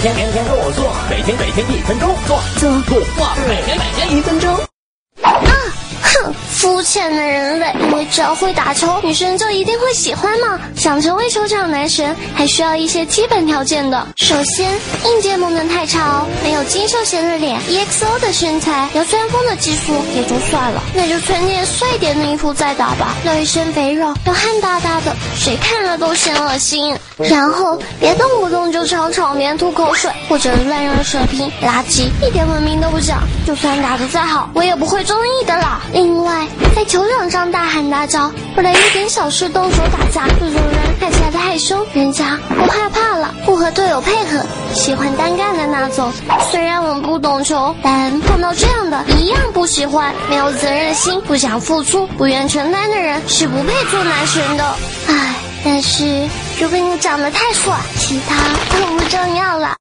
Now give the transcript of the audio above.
天天天天跟我做，每天每天一分钟做做做做，每天每天一分钟。浅的人类！因为只要会打球，女生就一定会喜欢吗？想成为球场男神，还需要一些基本条件的。首先，硬件不能太差哦，没有金秀贤的脸，EXO 的身材，流川枫的技术也就算了，那就穿件帅点的衣服再打吧。要一身肥肉，又汗哒哒的，谁看了都嫌恶心。然后，别动不动就朝场边吐口水，或者乱扔水瓶，垃圾，一点文明都不讲。就算打得再好，我也不会中意的啦。另外，在球场上大喊大叫，为了一点小事动手打架，这种人看起来太凶，人家都害怕了，不和队友配合，喜欢单干的那种。虽然我们不懂球，但碰到这样的一样不喜欢。没有责任心、不想付出、不愿承担的人是不配做男神的。唉，但是如果你长得太帅，其他都不重要。